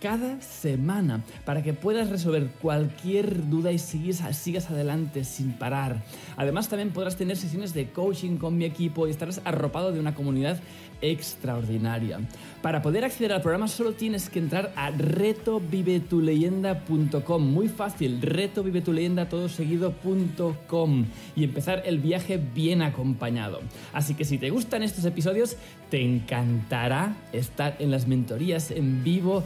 cada semana para que puedas resolver cualquier duda y sigas, sigas adelante sin parar. Además también podrás tener sesiones de coaching con mi equipo y estarás arropado de una comunidad extraordinaria. Para poder acceder al programa solo tienes que entrar a retovivetuleyenda.com. Muy fácil, retovivetuleyenda todo seguido.com y empezar el viaje bien acompañado. Así que si te gustan estos episodios, te encantará estar en las mentorías en vivo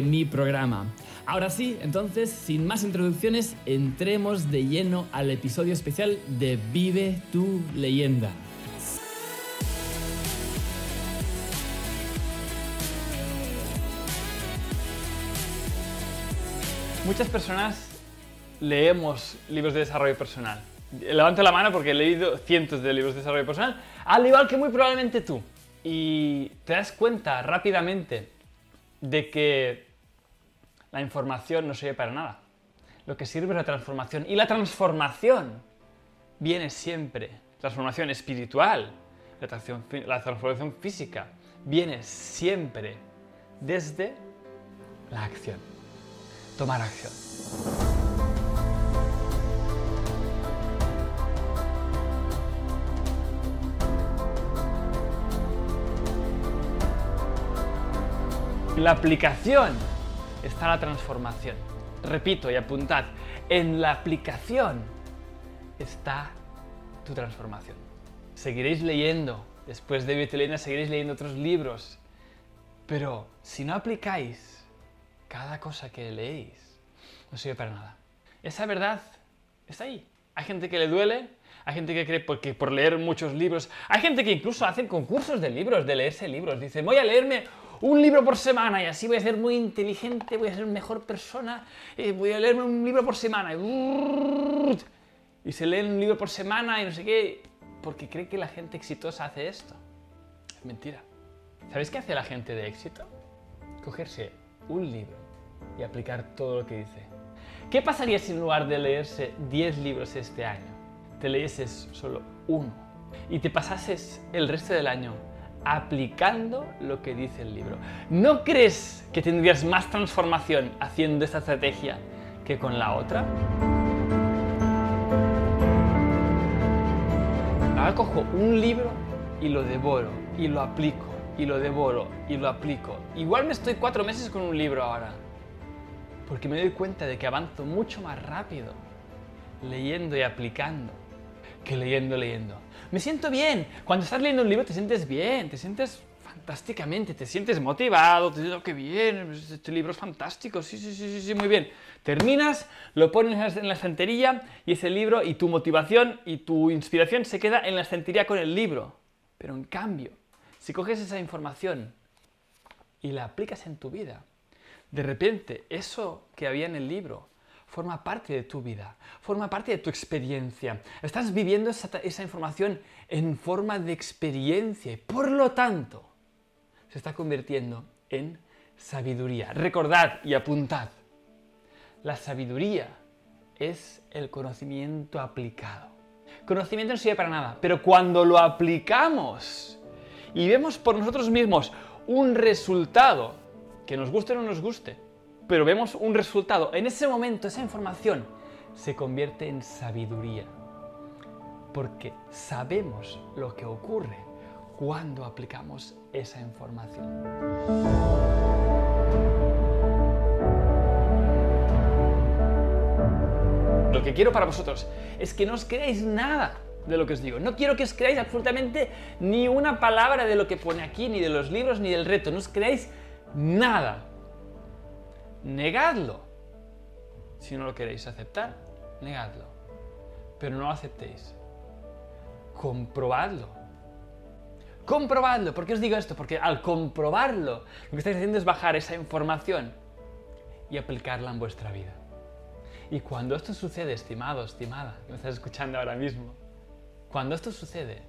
mi programa. Ahora sí, entonces, sin más introducciones, entremos de lleno al episodio especial de Vive tu leyenda. Muchas personas leemos libros de desarrollo personal. Levanto la mano porque he leído cientos de libros de desarrollo personal, al igual que muy probablemente tú. Y te das cuenta rápidamente de que la información no sirve para nada. Lo que sirve es la transformación. Y la transformación viene siempre. Transformación espiritual, la transformación física, viene siempre desde la acción tomar acción. La aplicación está la transformación. Repito y apuntad, en la aplicación está tu transformación. Seguiréis leyendo, después de Vitilena seguiréis leyendo otros libros, pero si no aplicáis cada cosa que leéis no sirve para nada. Esa verdad está ahí. Hay gente que le duele, hay gente que cree porque por leer muchos libros, hay gente que incluso hacen concursos de libros, de leerse libros. Dice, voy a leerme un libro por semana y así voy a ser muy inteligente, voy a ser mejor persona, eh, voy a leerme un libro por semana. Y se leen un libro por semana y no sé qué, porque cree que la gente exitosa hace esto. Es mentira. ¿Sabéis qué hace la gente de éxito? Cogerse un libro y aplicar todo lo que dice. ¿Qué pasaría si en lugar de leerse 10 libros este año, te leyeses solo uno y te pasases el resto del año aplicando lo que dice el libro? ¿No crees que tendrías más transformación haciendo esta estrategia que con la otra? Ahora cojo un libro y lo devoro y lo aplico y lo devoro y lo aplico. Igual me estoy cuatro meses con un libro ahora. Porque me doy cuenta de que avanzo mucho más rápido leyendo y aplicando que leyendo, leyendo. Me siento bien. Cuando estás leyendo un libro te sientes bien, te sientes fantásticamente, te sientes motivado, te dices, oh, qué bien, este libro es fantástico, sí, sí, sí, sí, muy bien. Terminas, lo pones en la estantería y ese libro y tu motivación y tu inspiración se queda en la estantería con el libro. Pero en cambio, si coges esa información y la aplicas en tu vida, de repente eso que había en el libro forma parte de tu vida, forma parte de tu experiencia. Estás viviendo esa, información en forma de experiencia y por lo tanto se está convirtiendo en sabiduría. Recordad y apuntad. La sabiduría es el conocimiento aplicado. Conocimiento no sirve para nada, pero cuando lo aplicamos y vemos por nosotros mismos un resultado, que nos guste o no nos guste, pero vemos un resultado. En ese momento esa información se convierte en sabiduría, porque sabemos lo que ocurre cuando aplicamos esa información. Lo que quiero para vosotros es que no os creáis nada de lo que os digo. No quiero que os creáis absolutamente ni una palabra de lo que pone aquí, ni de los libros, ni del reto. No os creáis nada negadlo. Si no lo queréis aceptar, negadlo. Pero no lo aceptéis. Comprobadlo. Comprobadlo. ¿Por qué os digo esto? Porque al comprobarlo, lo que estáis haciendo es bajar esa información y aplicarla en vuestra vida. Y cuando esto sucede, estimado, estimada, que me estás escuchando ahora mismo, cuando esto sucede,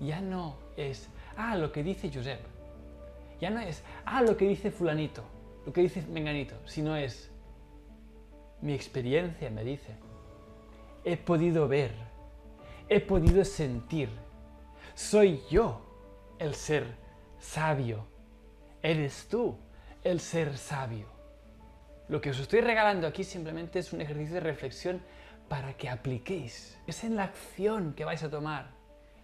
ya no es, ah, lo que dice Josep. Ya no es, ah, lo que dice fulanito lo que dice Menganito, sino es mi experiencia me dice. He podido ver, he podido sentir. Soy yo el ser sabio. Eres tú el ser sabio. Lo que os estoy regalando aquí simplemente es un ejercicio de reflexión para que apliquéis. Es en la acción que vais a tomar,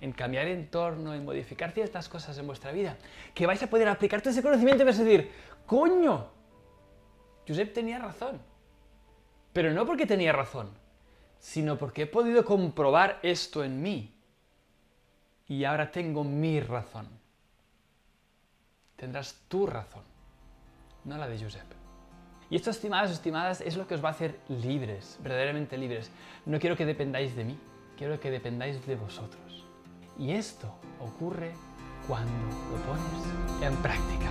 en cambiar entorno, en modificar ciertas cosas en vuestra vida, que vais a poder aplicar todo ese conocimiento y vais a decir, coño, Josep tenía razón. Pero no porque tenía razón, sino porque he podido comprobar esto en mí. Y ahora tengo mi razón. Tendrás tu razón, no la de Josep. Y esto, estimadas estimadas, es lo que os va a hacer libres, verdaderamente libres. No quiero que dependáis de mí, quiero que dependáis de vosotros. Y esto ocurre cuando lo pones en práctica.